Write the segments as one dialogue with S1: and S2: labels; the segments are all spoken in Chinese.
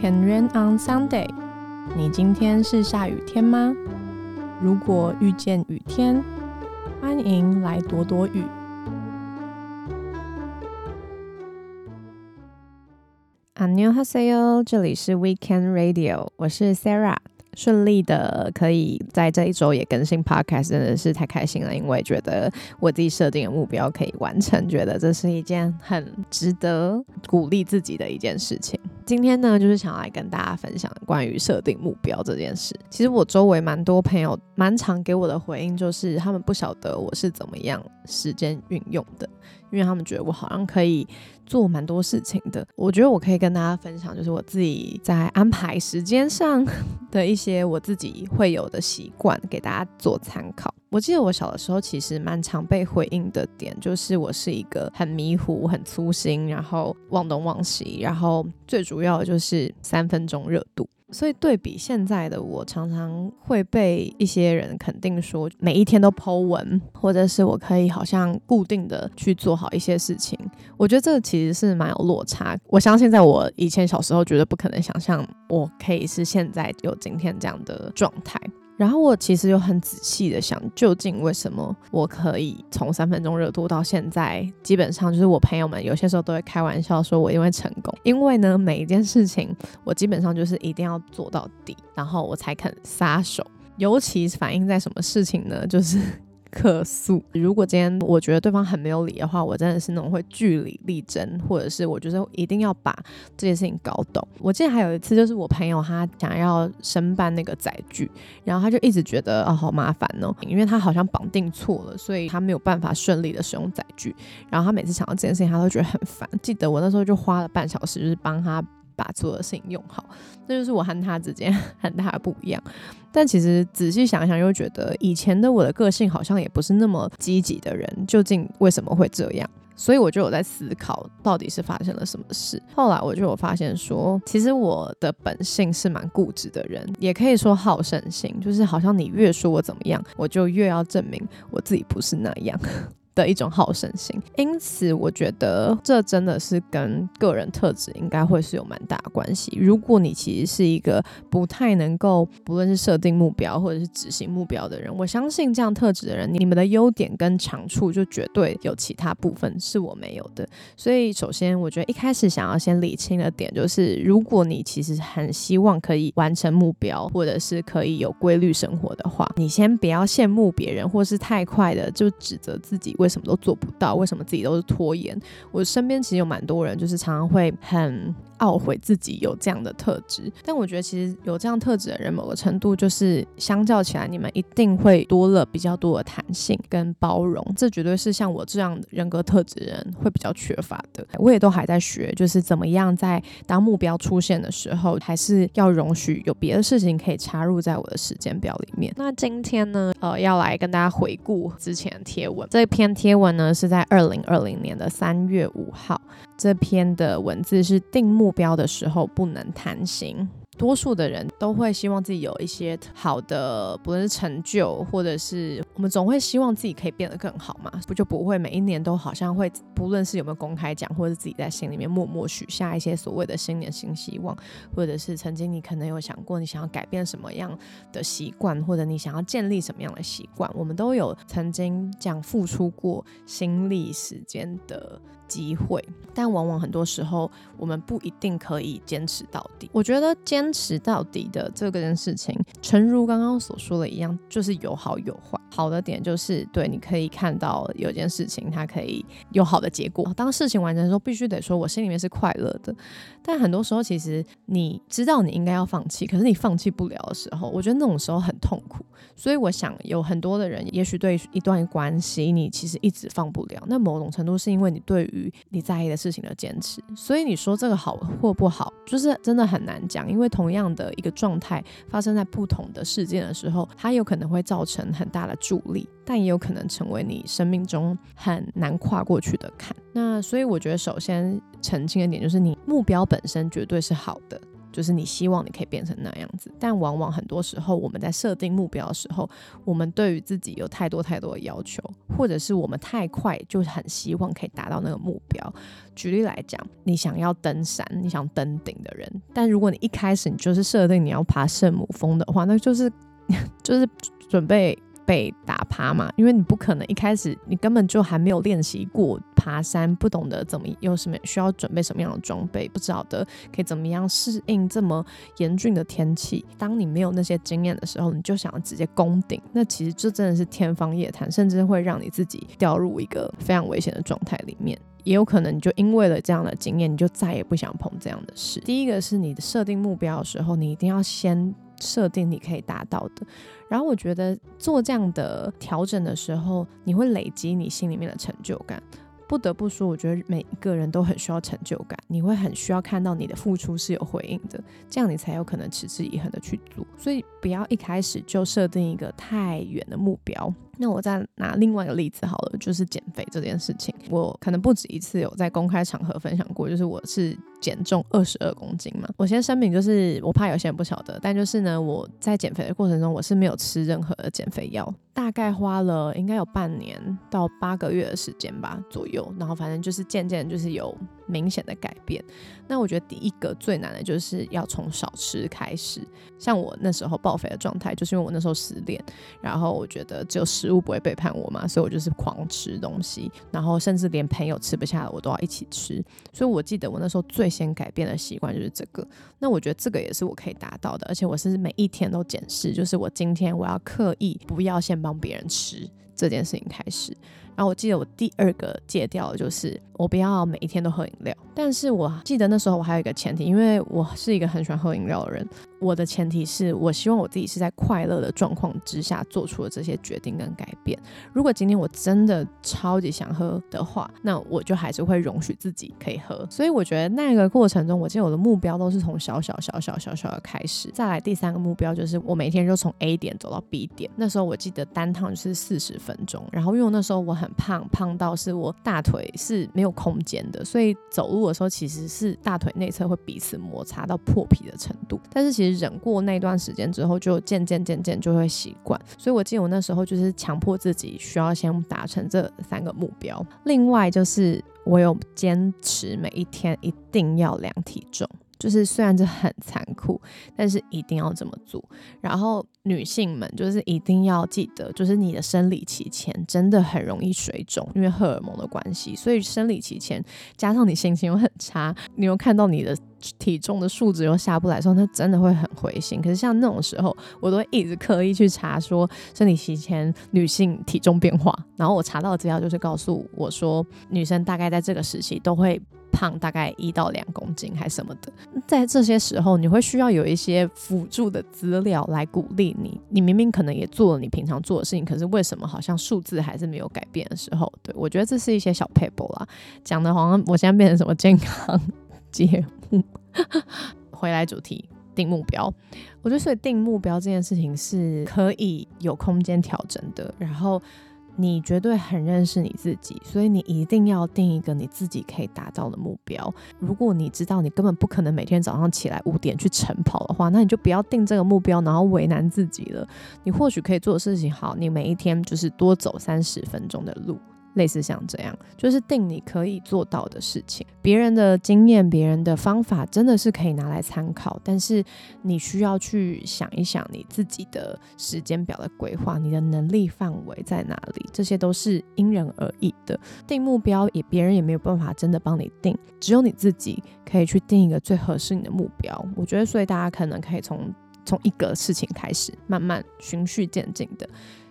S1: Can rain on Sunday？你今天是下雨天吗？如果遇见雨天，欢迎来躲躲雨。안녕하세 요， 这里是 Weekend Radio，我是 Sarah。顺利的可以在这一周也更新 podcast，真的是太开心了，因为觉得我自己设定的目标可以完成，觉得这是一件很值得鼓励自己的一件事情。 今天呢，就是想来跟大家分享关于设定目标这件事。其实我周围蛮多朋友蛮常给我的回应，就是他们不晓得我是怎么样时间运用的，因为他们觉得我好像可以做蛮多事情的。我觉得我可以跟大家分享，就是我自己在安排时间上 的一些我自己会有的习惯，给大家做参考。我记得我小的时候其实蛮常被回应的点，就是我是一个很迷糊、很粗心，然后忘东忘西，然后最主要的就是三分钟热度。所以对比现在的我，常常会被一些人肯定说每一天都剖文，或者是我可以好像固定的去做好一些事情。我觉得这其实是蛮有落差。我相信在我以前小时候，绝对不可能想象我可以是现在有今天这样的状态。然后我其实又很仔细的想，究竟为什么我可以从三分钟热度到现在，基本上就是我朋友们有些时候都会开玩笑说我因为成功，因为呢每一件事情我基本上就是一定要做到底，然后我才肯撒手，尤其反映在什么事情呢？就是。客诉，如果今天我觉得对方很没有理的话，我真的是那种会据理力争，或者是我觉得一定要把这件事情搞懂。我记得还有一次，就是我朋友他想要申办那个载具，然后他就一直觉得啊好麻烦哦，因为他好像绑定错了，所以他没有办法顺利的使用载具。然后他每次想到这件事情，他都觉得很烦。记得我那时候就花了半小时，就是帮他。把所有的事情用好，这就是我和他之间很大的不一样。但其实仔细想想，又觉得以前的我的个性好像也不是那么积极的人，究竟为什么会这样？所以我就有在思考，到底是发生了什么事。后来我就有发现说，其实我的本性是蛮固执的人，也可以说好胜心，就是好像你越说我怎么样，我就越要证明我自己不是那样。的一种好胜心，因此我觉得这真的是跟个人特质应该会是有蛮大的关系。如果你其实是一个不太能够不论是设定目标或者是执行目标的人，我相信这样特质的人，你们的优点跟长处就绝对有其他部分是我没有的。所以首先，我觉得一开始想要先理清的点就是，如果你其实很希望可以完成目标，或者是可以有规律生活的话，你先不要羡慕别人，或是太快的就指责自己。为什么都做不到？为什么自己都是拖延？我身边其实有蛮多人，就是常常会很。懊悔自己有这样的特质，但我觉得其实有这样特质的人，某个程度就是相较起来，你们一定会多了比较多的弹性跟包容，这绝对是像我这样人格特质人会比较缺乏的。我也都还在学，就是怎么样在当目标出现的时候，还是要容许有别的事情可以插入在我的时间表里面。那今天呢，呃，要来跟大家回顾之前贴文。这篇贴文呢是在二零二零年的三月五号，这篇的文字是定目。标的时候不能贪心。多数的人都会希望自己有一些好的，不论是成就，或者是我们总会希望自己可以变得更好嘛，不就不会每一年都好像会，不论是有没有公开讲，或者自己在心里面默默许下一些所谓的新年新希望，或者是曾经你可能有想过你想要改变什么样的习惯，或者你想要建立什么样的习惯，我们都有曾经这样付出过心力时间的机会，但往往很多时候我们不一定可以坚持到底。我觉得坚持到底的这个件事情，诚如刚刚所说的一样，就是有好有坏。好的点就是，对，你可以看到有件事情，它可以有好的结果。当事情完成的时候，必须得说，我心里面是快乐的。但很多时候，其实你知道你应该要放弃，可是你放弃不了的时候，我觉得那种时候很痛苦。所以我想，有很多的人，也许对一段关系，你其实一直放不了。那某种程度是因为你对于你在意的事情的坚持。所以你说这个好或不好，就是真的很难讲，因为同样的一个状态发生在不同的事件的时候，它有可能会造成很大的助力，但也有可能成为你生命中很难跨过去的坎。那所以我觉得，首先澄清的点就是，你目标本身绝对是好的。就是你希望你可以变成那样子。但往往很多时候我们在设定目标的时候，我们对于自己有太多太多的要求，或者是我们太快就很希望可以达到那个目标。举例来讲，你想要登山，你想登顶的人，但如果你一开始你就是设定你要爬圣母峰的话，那就是 就是准备。被打趴嘛？因为你不可能一开始你根本就还没有练习过爬山，不懂得怎么有什么需要准备什么样的装备，不知道的可以怎么样适应这么严峻的天气。当你没有那些经验的时候，你就想要直接攻顶，那其实这真的是天方夜谭，甚至会让你自己掉入一个非常危险的状态里面。也有可能你就因为了这样的经验，你就再也不想碰这样的事。第一个是你的设定目标的时候，你一定要先设定你可以达到的。然后我觉得做这样的调整的时候，你会累积你心里面的成就感。不得不说，我觉得每一个人都很需要成就感，你会很需要看到你的付出是有回应的，这样你才有可能持之以恒的去做。所以不要一开始就设定一个太远的目标。那我再拿另外一个例子好了，就是减肥这件事情，我可能不止一次有在公开场合分享过，就是我是减重二十二公斤嘛。我先声明，就是我怕有些人不晓得，但就是呢，我在减肥的过程中，我是没有吃任何的减肥药，大概花了应该有半年到八个月的时间吧左右，然后反正就是渐渐就是有。明显的改变。那我觉得第一个最难的就是要从少吃开始。像我那时候爆肥的状态，就是因为我那时候失恋，然后我觉得只有食物不会背叛我嘛，所以我就是狂吃东西，然后甚至连朋友吃不下的我都要一起吃。所以我记得我那时候最先改变的习惯就是这个。那我觉得这个也是我可以达到的，而且我是每一天都检视，就是我今天我要刻意不要先帮别人吃这件事情开始。然后我记得我第二个戒掉的就是我不要每一天都喝饮料，但是我记得那时候我还有一个前提，因为我是一个很喜欢喝饮料的人。我的前提是我希望我自己是在快乐的状况之下做出了这些决定跟改变。如果今天我真的超级想喝的话，那我就还是会容许自己可以喝。所以我觉得那个过程中，我记得我的目标都是从小小小小小小的开始。再来第三个目标就是我每天就从 A 点走到 B 点。那时候我记得单趟是四十分钟，然后因为那时候我很胖，胖到是我大腿是没有空间的，所以走路的时候其实是大腿内侧会彼此摩擦到破皮的程度。但是其实忍过那段时间之后，就渐渐渐渐就会习惯。所以我记得我那时候就是强迫自己需要先达成这三个目标。另外就是我有坚持每一天一定要量体重。就是虽然这很残酷，但是一定要这么做。然后女性们就是一定要记得，就是你的生理期前真的很容易水肿，因为荷尔蒙的关系。所以生理期前加上你心情又很差，你又看到你的体重的数值又下不来的时候，那真的会很灰心。可是像那种时候，我都会一直刻意去查说生理期前女性体重变化。然后我查到的资料就是告诉我说，女生大概在这个时期都会。胖大概一到两公斤还什么的，在这些时候，你会需要有一些辅助的资料来鼓励你。你明明可能也做了你平常做的事情，可是为什么好像数字还是没有改变的时候？对我觉得这是一些小 paper 啦，讲的好像我现在变成什么健康节目。回来主题，定目标。我觉得所以定目标这件事情是可以有空间调整的，然后。你绝对很认识你自己，所以你一定要定一个你自己可以达到的目标。如果你知道你根本不可能每天早上起来五点去晨跑的话，那你就不要定这个目标，然后为难自己了。你或许可以做的事情，好，你每一天就是多走三十分钟的路。类似像这样，就是定你可以做到的事情。别人的经验、别人的方法，真的是可以拿来参考。但是你需要去想一想你自己的时间表的规划，你的能力范围在哪里？这些都是因人而异的。定目标也别人也没有办法真的帮你定，只有你自己可以去定一个最合适你的目标。我觉得，所以大家可能可以从从一个事情开始，慢慢循序渐进的，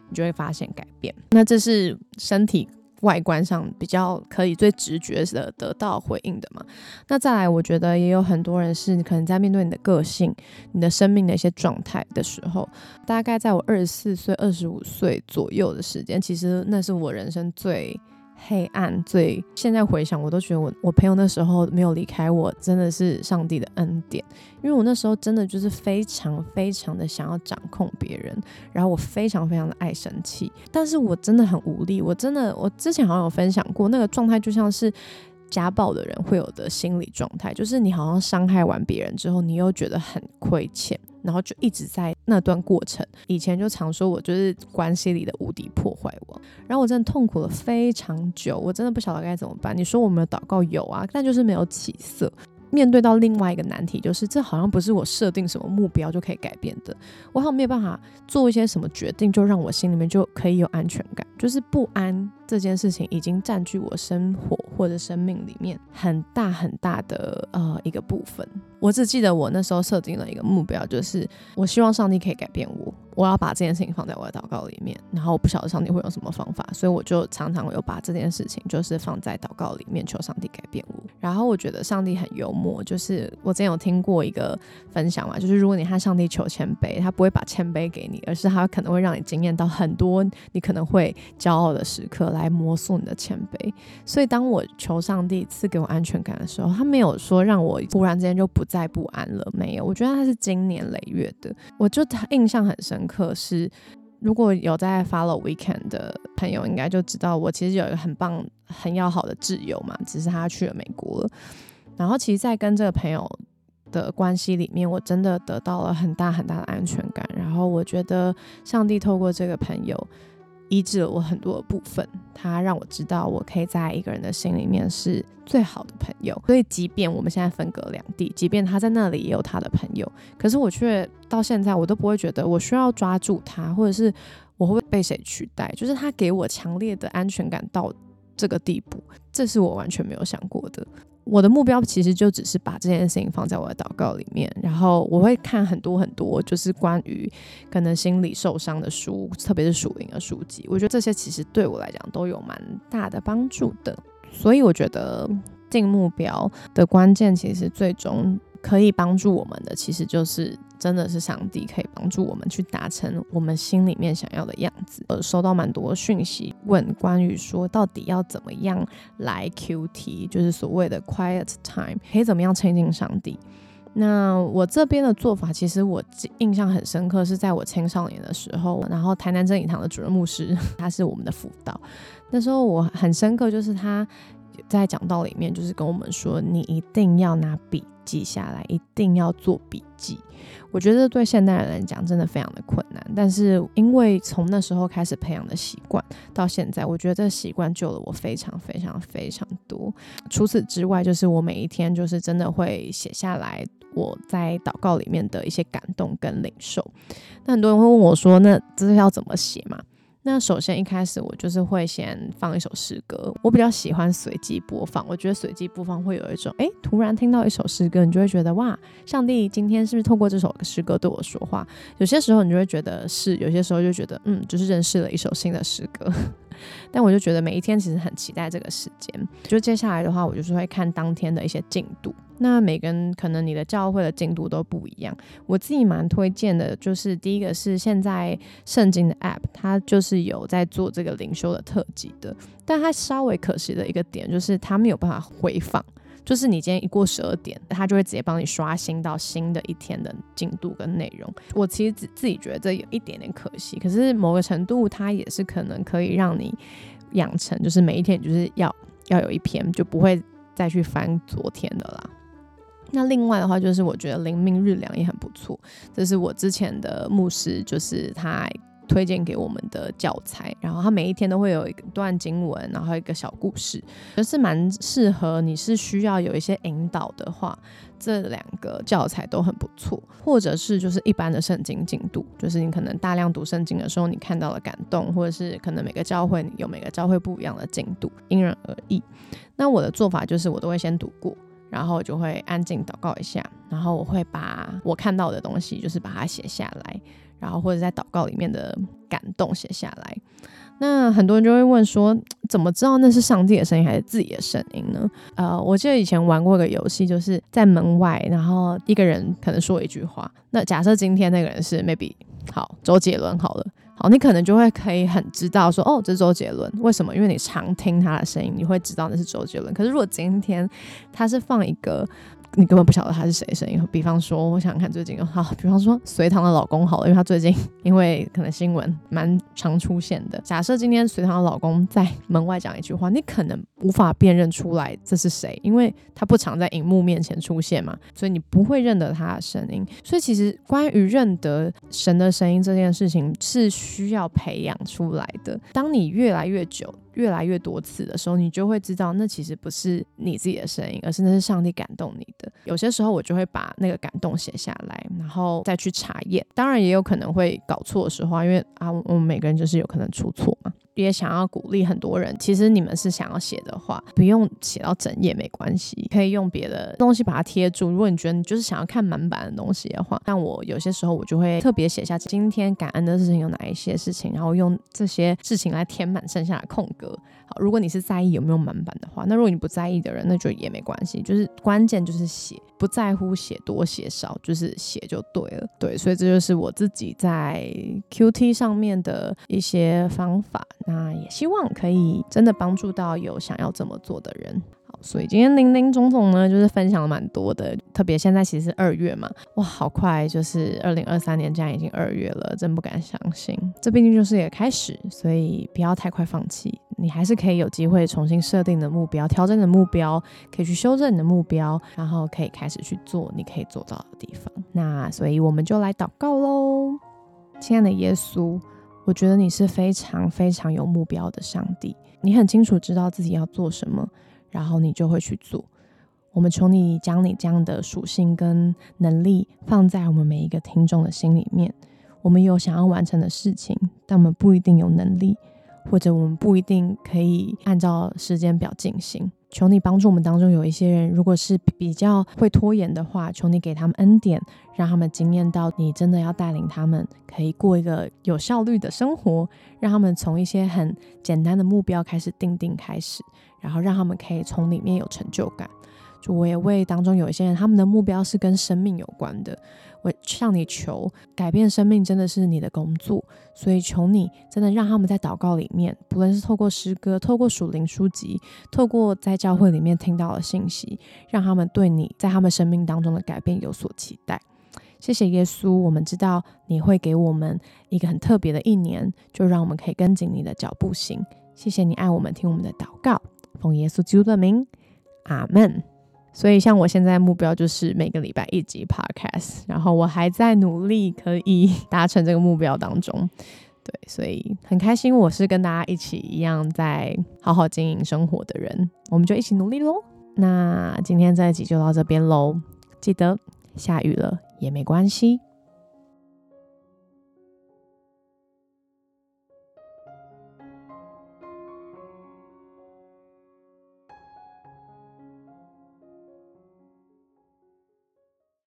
S1: 你就会发现改变。那这是身体。外观上比较可以最直觉的得到回应的嘛？那再来，我觉得也有很多人是你可能在面对你的个性、你的生命的一些状态的时候，大概在我二十四岁、二十五岁左右的时间，其实那是我人生最。黑暗最现在回想，我都觉得我我朋友那时候没有离开我，真的是上帝的恩典。因为我那时候真的就是非常非常的想要掌控别人，然后我非常非常的爱生气，但是我真的很无力。我真的，我之前好像有分享过那个状态，就像是家暴的人会有的心理状态，就是你好像伤害完别人之后，你又觉得很亏欠，然后就一直在那段过程。以前就常说我就是关系里的无敌破坏王，然后我真的痛苦了非常久，我真的不晓得该怎么办。你说我没有祷告有啊，但就是没有起色。面对到另外一个难题，就是这好像不是我设定什么目标就可以改变的，我好像没有办法做一些什么决定，就让我心里面就可以有安全感，就是不安这件事情已经占据我生活或者生命里面很大很大的呃一个部分。我只记得我那时候设定了一个目标，就是我希望上帝可以改变我。我要把这件事情放在我的祷告里面，然后我不晓得上帝会用什么方法，所以我就常常有把这件事情就是放在祷告里面，求上帝改变我。然后我觉得上帝很幽默，就是我之前有听过一个分享嘛，就是如果你和上帝求谦卑，他不会把谦卑给你，而是他可能会让你惊艳到很多你可能会骄傲的时刻，来来磨塑你的谦卑。所以当我求上帝赐给我安全感的时候，他没有说让我忽然之间就不再不安了，没有。我觉得他是经年累月的，我就印象很深。刻是，如果有在 follow weekend 的朋友，应该就知道我其实有一个很棒、很要好的挚友嘛，只是他去了美国。然后，其实，在跟这个朋友的关系里面，我真的得到了很大很大的安全感。然后，我觉得上帝透过这个朋友。医治了我很多的部分，他让我知道我可以在一个人的心里面是最好的朋友。所以，即便我们现在分隔两地，即便他在那里也有他的朋友，可是我却到现在我都不会觉得我需要抓住他，或者是我会被谁取代。就是他给我强烈的安全感到这个地步，这是我完全没有想过的。我的目标其实就只是把这件事情放在我的祷告里面，然后我会看很多很多，就是关于可能心理受伤的书，特别是属灵的书籍。我觉得这些其实对我来讲都有蛮大的帮助的。所以我觉得定目标的关键，其实最终可以帮助我们的，其实就是。真的是上帝可以帮助我们去达成我们心里面想要的样子。呃，收到蛮多讯息，问关于说到底要怎么样来 QT，就是所谓的 Quiet Time，可以怎么样亲近上帝。那我这边的做法，其实我印象很深刻，是在我青少年的时候，然后台南真理堂的主任牧师，他是我们的辅导。那时候我很深刻，就是他在讲道里面，就是跟我们说，你一定要拿笔记下来，一定要做笔记。我觉得对现代人来讲真的非常的困难，但是因为从那时候开始培养的习惯到现在，我觉得这习惯救了我非常非常非常多。除此之外，就是我每一天就是真的会写下来我在祷告里面的一些感动跟领受。那很多人会问我说，那这是要怎么写嘛？那首先一开始我就是会先放一首诗歌，我比较喜欢随机播放，我觉得随机播放会有一种，哎，突然听到一首诗歌，你就会觉得哇，上帝今天是不是透过这首诗歌对我说话？有些时候你就会觉得是，有些时候就觉得嗯，就是认识了一首新的诗歌。但我就觉得每一天其实很期待这个时间。就接下来的话，我就是会看当天的一些进度。那每个人可能你的教会的进度都不一样。我自己蛮推荐的，就是第一个是现在圣经的 App，它就是有在做这个灵修的特辑的。但它稍微可惜的一个点就是它没有办法回放。就是你今天一过十二点，他就会直接帮你刷新到新的一天的进度跟内容。我其实自自己觉得这有一点点可惜，可是某个程度它也是可能可以让你养成，就是每一天就是要要有一篇，就不会再去翻昨天的啦。那另外的话，就是我觉得灵命日粮也很不错，这是我之前的牧师，就是他。推荐给我们的教材，然后它每一天都会有一段经文，然后一个小故事，就是蛮适合你是需要有一些引导的话，这两个教材都很不错。或者是就是一般的圣经进度，就是你可能大量读圣经的时候，你看到了感动，或者是可能每个教会有每个教会不一样的进度，因人而异。那我的做法就是我都会先读过，然后就会安静祷告一下，然后我会把我看到的东西就是把它写下来。然后或者在祷告里面的感动写下来，那很多人就会问说，怎么知道那是上帝的声音还是自己的声音呢？呃，我记得以前玩过一个游戏，就是在门外，然后一个人可能说一句话，那假设今天那个人是 maybe 好周杰伦好了，好，你可能就会可以很知道说，哦，这是周杰伦，为什么？因为你常听他的声音，你会知道那是周杰伦。可是如果今天他是放一个。你根本不晓得他是谁的声音。比方说，我想看最近好，比方说隋唐的老公好了，因为他最近因为可能新闻蛮常出现的。假设今天隋唐的老公在门外讲一句话，你可能无法辨认出来这是谁，因为他不常在荧幕面前出现嘛，所以你不会认得他的声音。所以其实关于认得神的声音这件事情是需要培养出来的。当你越来越久。越来越多次的时候，你就会知道，那其实不是你自己的声音，而是那是上帝感动你的。有些时候，我就会把那个感动写下来，然后再去查验。当然，也有可能会搞错的时候，因为啊，我们每个人就是有可能出错嘛。也想要鼓励很多人，其实你们是想要写的话，不用写到整页没关系，可以用别的东西把它贴住。如果你觉得你就是想要看满版的东西的话，但我有些时候我就会特别写下今天感恩的事情有哪一些事情，然后用这些事情来填满剩下的空格。好，如果你是在意有没有满版的话，那如果你不在意的人，那就也没关系，就是关键就是写，不在乎写多写少，就是写就对了。对，所以这就是我自己在 Q T 上面的一些方法。那也希望可以真的帮助到有想要这么做的人。所以今天林林总总呢，就是分享了蛮多的。特别现在其实二月嘛，哇，好快，就是二零二三年，竟然已经二月了，真不敢相信。这毕竟就是一个开始，所以不要太快放弃。你还是可以有机会重新设定的目标，调整的目标，可以去修正你的目标，然后可以开始去做你可以做到的地方。那所以我们就来祷告喽，亲爱的耶稣。我觉得你是非常非常有目标的上帝，你很清楚知道自己要做什么，然后你就会去做。我们求你将你这样的属性跟能力放在我们每一个听众的心里面。我们有想要完成的事情，但我们不一定有能力，或者我们不一定可以按照时间表进行。求你帮助我们当中有一些人，如果是比较会拖延的话，求你给他们恩典，让他们惊艳到你真的要带领他们，可以过一个有效率的生活，让他们从一些很简单的目标开始定定开始，然后让他们可以从里面有成就感。就我也为当中有一些人，他们的目标是跟生命有关的。我向你求，改变生命真的是你的工作，所以求你真的让他们在祷告里面，不论是透过诗歌、透过属灵书籍、透过在教会里面听到的信息，让他们对你在他们生命当中的改变有所期待。谢谢耶稣，我们知道你会给我们一个很特别的一年，就让我们可以跟紧你的脚步行。谢谢你爱我们，听我们的祷告，奉耶稣基督的名，阿门。所以，像我现在目标就是每个礼拜一集 podcast，然后我还在努力可以达成这个目标当中。对，所以很开心，我是跟大家一起一样在好好经营生活的人，我们就一起努力喽。那今天这一集就到这边喽，记得下雨了也没关系。